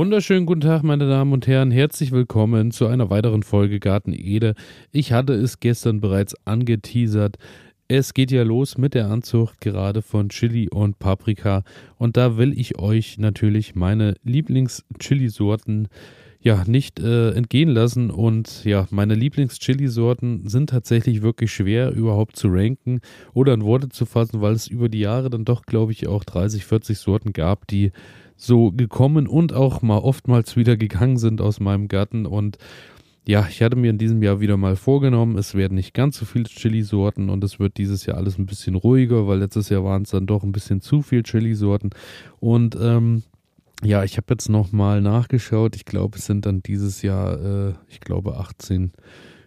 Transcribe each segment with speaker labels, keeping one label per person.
Speaker 1: Wunderschönen guten Tag, meine Damen und Herren. Herzlich willkommen zu einer weiteren Folge Garten Ede. Ich hatte es gestern bereits angeteasert. Es geht ja los mit der Anzucht gerade von Chili und Paprika. Und da will ich euch natürlich meine Lieblings-Chili-Sorten ja nicht äh, entgehen lassen. Und ja, meine Lieblings-Chili-Sorten sind tatsächlich wirklich schwer überhaupt zu ranken oder in Worte zu fassen, weil es über die Jahre dann doch, glaube ich, auch 30, 40 Sorten gab, die so gekommen und auch mal oftmals wieder gegangen sind aus meinem Garten. Und ja, ich hatte mir in diesem Jahr wieder mal vorgenommen, es werden nicht ganz so viele Chili-Sorten und es wird dieses Jahr alles ein bisschen ruhiger, weil letztes Jahr waren es dann doch ein bisschen zu viel Chili-Sorten. Und ähm, ja, ich habe jetzt nochmal nachgeschaut. Ich glaube, es sind dann dieses Jahr, äh, ich glaube, 18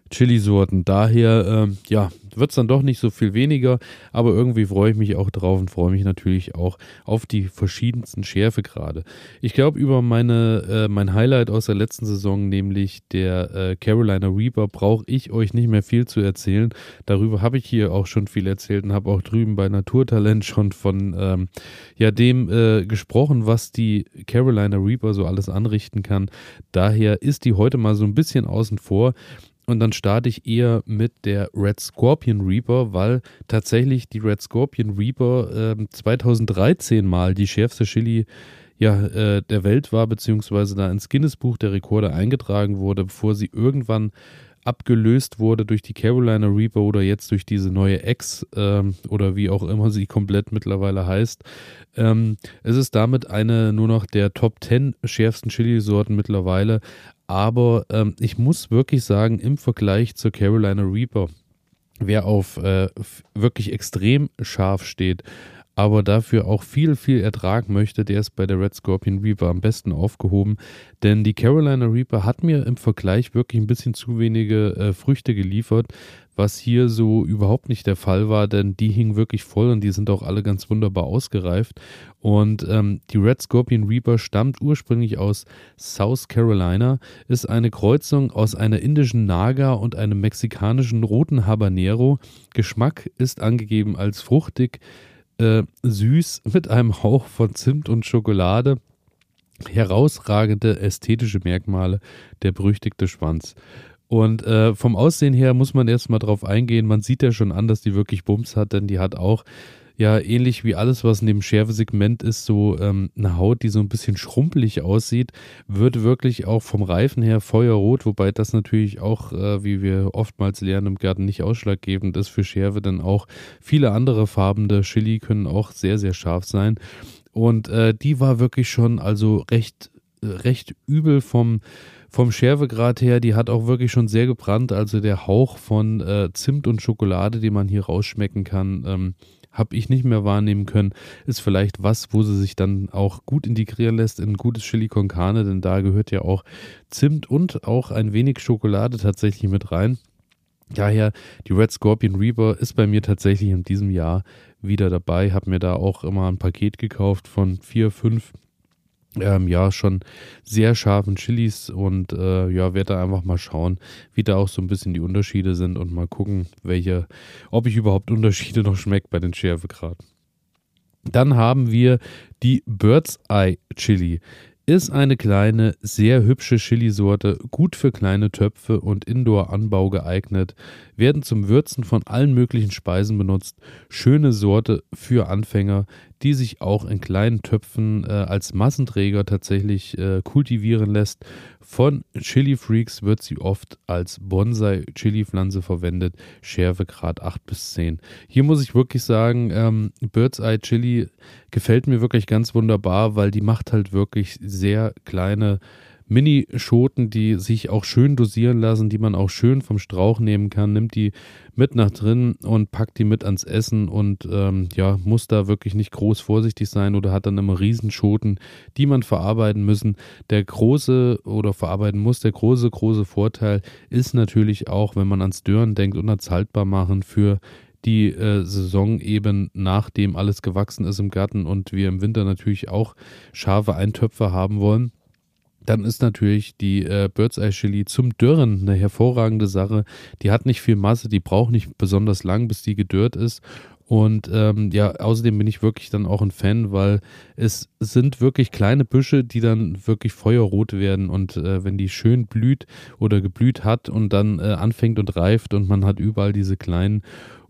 Speaker 1: Chili-Sorten. Daher, ähm, ja, wird es dann doch nicht so viel weniger, aber irgendwie freue ich mich auch drauf und freue mich natürlich auch auf die verschiedensten Schärfegrade. Ich glaube, über meine, äh, mein Highlight aus der letzten Saison, nämlich der äh, Carolina Reaper, brauche ich euch nicht mehr viel zu erzählen. Darüber habe ich hier auch schon viel erzählt und habe auch drüben bei Naturtalent schon von ähm, ja, dem äh, gesprochen, was die Carolina Reaper so alles anrichten kann. Daher ist die heute mal so ein bisschen außen vor. Und dann starte ich eher mit der Red Scorpion Reaper, weil tatsächlich die Red Scorpion Reaper äh, 2013 mal die schärfste Chili ja, äh, der Welt war, beziehungsweise da ins Guinness-Buch der Rekorde eingetragen wurde, bevor sie irgendwann abgelöst wurde durch die Carolina Reaper oder jetzt durch diese neue X ähm, oder wie auch immer sie komplett mittlerweile heißt. Ähm, es ist damit eine nur noch der Top 10 schärfsten Chili-Sorten mittlerweile. Aber ähm, ich muss wirklich sagen, im Vergleich zur Carolina Reaper, wer auf äh, wirklich extrem scharf steht, aber dafür auch viel, viel Ertrag möchte, der ist bei der Red Scorpion Reaper am besten aufgehoben. Denn die Carolina Reaper hat mir im Vergleich wirklich ein bisschen zu wenige äh, Früchte geliefert, was hier so überhaupt nicht der Fall war, denn die hingen wirklich voll und die sind auch alle ganz wunderbar ausgereift. Und ähm, die Red Scorpion Reaper stammt ursprünglich aus South Carolina, ist eine Kreuzung aus einer indischen Naga und einem mexikanischen roten Habanero. Geschmack ist angegeben als fruchtig, äh, süß mit einem Hauch von Zimt und Schokolade. Herausragende ästhetische Merkmale, der berüchtigte Schwanz. Und äh, vom Aussehen her muss man erstmal drauf eingehen. Man sieht ja schon an, dass die wirklich Bums hat, denn die hat auch ja ähnlich wie alles, was in dem Schärfesegment ist, so ähm, eine Haut, die so ein bisschen schrumpelig aussieht, wird wirklich auch vom Reifen her feuerrot, wobei das natürlich auch, äh, wie wir oftmals lernen im Garten, nicht ausschlaggebend ist für Schärfe, denn auch viele andere Farben der Chili können auch sehr, sehr scharf sein. Und äh, die war wirklich schon also recht, recht übel vom vom Schärfegrad her, die hat auch wirklich schon sehr gebrannt. Also der Hauch von äh, Zimt und Schokolade, den man hier rausschmecken kann, ähm, habe ich nicht mehr wahrnehmen können, ist vielleicht was, wo sie sich dann auch gut integrieren lässt in gutes Chili con Carne, denn da gehört ja auch Zimt und auch ein wenig Schokolade tatsächlich mit rein. Daher, die Red Scorpion Reaper ist bei mir tatsächlich in diesem Jahr wieder dabei. Habe mir da auch immer ein Paket gekauft von vier, fünf ähm, ja, schon sehr scharfen Chilis und äh, ja, werde da einfach mal schauen, wie da auch so ein bisschen die Unterschiede sind und mal gucken, welche, ob ich überhaupt Unterschiede noch schmeckt bei den Schärfegraden. Dann haben wir die Bird's Eye Chili. Ist eine kleine, sehr hübsche Chilisorte, gut für kleine Töpfe und Indoor-Anbau geeignet, werden zum Würzen von allen möglichen Speisen benutzt. Schöne Sorte für Anfänger, die sich auch in kleinen Töpfen äh, als Massenträger tatsächlich äh, kultivieren lässt. Von Chili Freaks wird sie oft als Bonsai-Chili-Pflanze verwendet, Schärfegrad 8 bis 10. Hier muss ich wirklich sagen, ähm, Bird's Eye Chili gefällt mir wirklich ganz wunderbar, weil die macht halt wirklich sehr kleine Mini-Schoten, die sich auch schön dosieren lassen, die man auch schön vom Strauch nehmen kann, nimmt die mit nach drin und packt die mit ans Essen und ähm, ja, muss da wirklich nicht groß vorsichtig sein oder hat dann immer Riesenschoten, die man verarbeiten müssen. Der große oder verarbeiten muss, der große, große Vorteil ist natürlich auch, wenn man ans Dörren denkt und ans Haltbar machen für die äh, Saison eben nachdem alles gewachsen ist im Garten und wir im Winter natürlich auch scharfe Eintöpfe haben wollen dann ist natürlich die äh, Bird's Eye Chili zum Dürren eine hervorragende Sache. Die hat nicht viel Masse, die braucht nicht besonders lang, bis die gedörrt ist. Und ähm, ja, außerdem bin ich wirklich dann auch ein Fan, weil es sind wirklich kleine Büsche, die dann wirklich feuerrot werden. Und äh, wenn die schön blüht oder geblüht hat und dann äh, anfängt und reift und man hat überall diese kleinen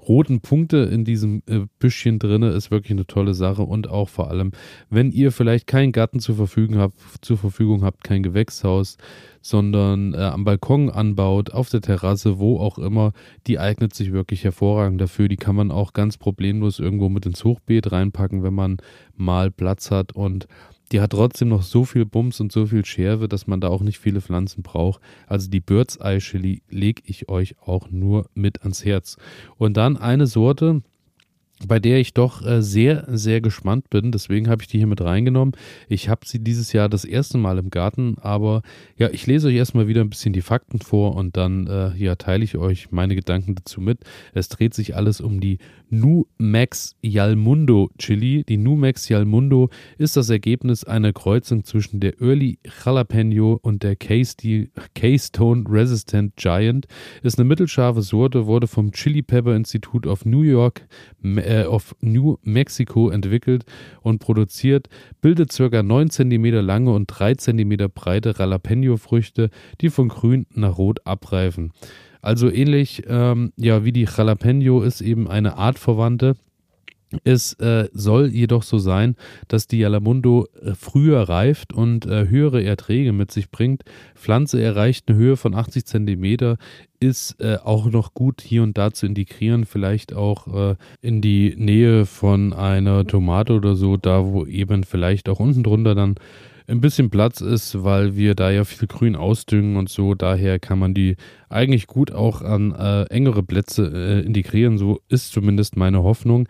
Speaker 1: roten Punkte in diesem äh, Büschchen drinne ist wirklich eine tolle Sache und auch vor allem, wenn ihr vielleicht keinen Garten zur Verfügung habt, zur Verfügung habt, kein Gewächshaus, sondern äh, am Balkon anbaut, auf der Terrasse, wo auch immer, die eignet sich wirklich hervorragend dafür. Die kann man auch ganz problemlos irgendwo mit ins Hochbeet reinpacken, wenn man mal Platz hat und die hat trotzdem noch so viel Bums und so viel Schärfe, dass man da auch nicht viele Pflanzen braucht. Also die Bird's Eye Chili lege ich euch auch nur mit ans Herz. Und dann eine Sorte, bei der ich doch äh, sehr, sehr gespannt bin. Deswegen habe ich die hier mit reingenommen. Ich habe sie dieses Jahr das erste Mal im Garten, aber ja, ich lese euch erstmal wieder ein bisschen die Fakten vor und dann äh, ja, teile ich euch meine Gedanken dazu mit. Es dreht sich alles um die Numex Yalmundo Chili. Die Numex Yalmundo ist das Ergebnis einer Kreuzung zwischen der Early Jalapeno und der Keystone Resistant Giant. Ist eine mittelscharfe Sorte, wurde vom Chili Pepper Institute of New York äh, of New Mexico entwickelt und produziert, bildet ca. 9 cm lange und 3 cm breite Jalapeno-Früchte, die von grün nach rot abreifen. Also ähnlich ähm, ja, wie die Jalapeno ist eben eine Artverwandte es äh, soll jedoch so sein, dass die Jalamundo äh, früher reift und äh, höhere Erträge mit sich bringt. Pflanze erreicht eine Höhe von 80 cm, ist äh, auch noch gut hier und da zu integrieren, vielleicht auch äh, in die Nähe von einer Tomate oder so, da wo eben vielleicht auch unten drunter dann ein bisschen Platz ist, weil wir da ja viel Grün ausdüngen und so. Daher kann man die eigentlich gut auch an äh, engere Plätze äh, integrieren. So ist zumindest meine Hoffnung.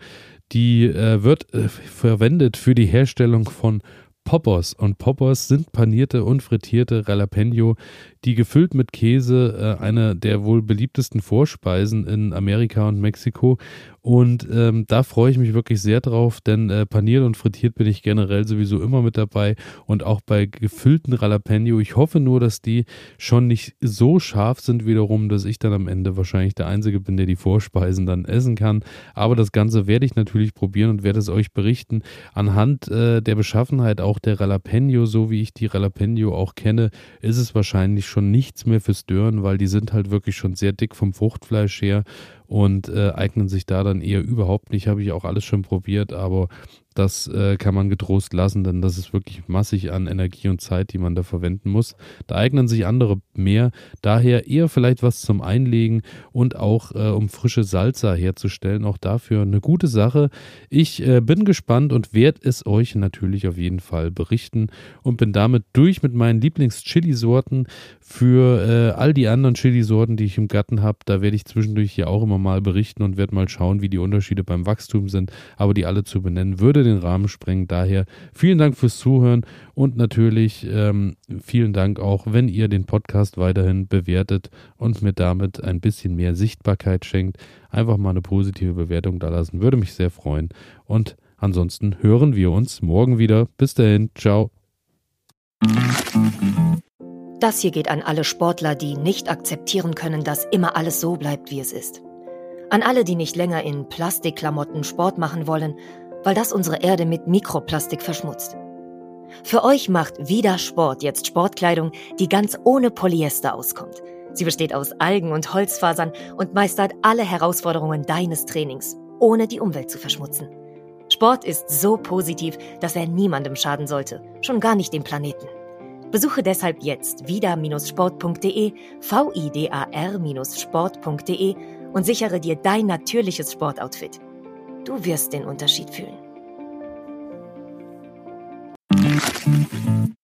Speaker 1: Die äh, wird äh, verwendet für die Herstellung von Poppers. Und Poppers sind panierte und frittierte Jalapeno, die gefüllt mit Käse, äh, eine der wohl beliebtesten Vorspeisen in Amerika und Mexiko. Und ähm, da freue ich mich wirklich sehr drauf, denn äh, paniert und frittiert bin ich generell sowieso immer mit dabei und auch bei gefüllten Jalapeno. Ich hoffe nur, dass die schon nicht so scharf sind wiederum, dass ich dann am Ende wahrscheinlich der Einzige bin, der die Vorspeisen dann essen kann. Aber das Ganze werde ich natürlich probieren und werde es euch berichten. Anhand äh, der Beschaffenheit auch der Jalapeno, so wie ich die Jalapeno auch kenne, ist es wahrscheinlich schon nichts mehr fürs Dörren, weil die sind halt wirklich schon sehr dick vom Fruchtfleisch her und äh, eignen sich da dann eher überhaupt nicht. Habe ich auch alles schon probiert, aber das äh, kann man getrost lassen, denn das ist wirklich massig an Energie und Zeit, die man da verwenden muss. Da eignen sich andere mehr. Daher eher vielleicht was zum Einlegen und auch äh, um frische Salsa herzustellen. Auch dafür eine gute Sache. Ich äh, bin gespannt und werde es euch natürlich auf jeden Fall berichten und bin damit durch mit meinen Lieblings-Chili-Sorten. Für äh, all die anderen Chili-Sorten, die ich im Garten habe, da werde ich zwischendurch hier auch immer mal berichten und werde mal schauen, wie die Unterschiede beim Wachstum sind. Aber die alle zu benennen, den Rahmen sprengen. Daher vielen Dank fürs Zuhören und natürlich ähm, vielen Dank auch, wenn ihr den Podcast weiterhin bewertet und mir damit ein bisschen mehr Sichtbarkeit schenkt. Einfach mal eine positive Bewertung da lassen, würde mich sehr freuen. Und ansonsten hören wir uns morgen wieder. Bis dahin, ciao.
Speaker 2: Das hier geht an alle Sportler, die nicht akzeptieren können, dass immer alles so bleibt, wie es ist. An alle, die nicht länger in Plastikklamotten Sport machen wollen weil das unsere Erde mit Mikroplastik verschmutzt. Für euch macht Vida Sport jetzt Sportkleidung, die ganz ohne Polyester auskommt. Sie besteht aus Algen und Holzfasern und meistert alle Herausforderungen deines Trainings, ohne die Umwelt zu verschmutzen. Sport ist so positiv, dass er niemandem schaden sollte, schon gar nicht dem Planeten. Besuche deshalb jetzt vida-sport.de, vidar-sport.de und sichere dir dein natürliches Sportoutfit. Du wirst den Unterschied fühlen.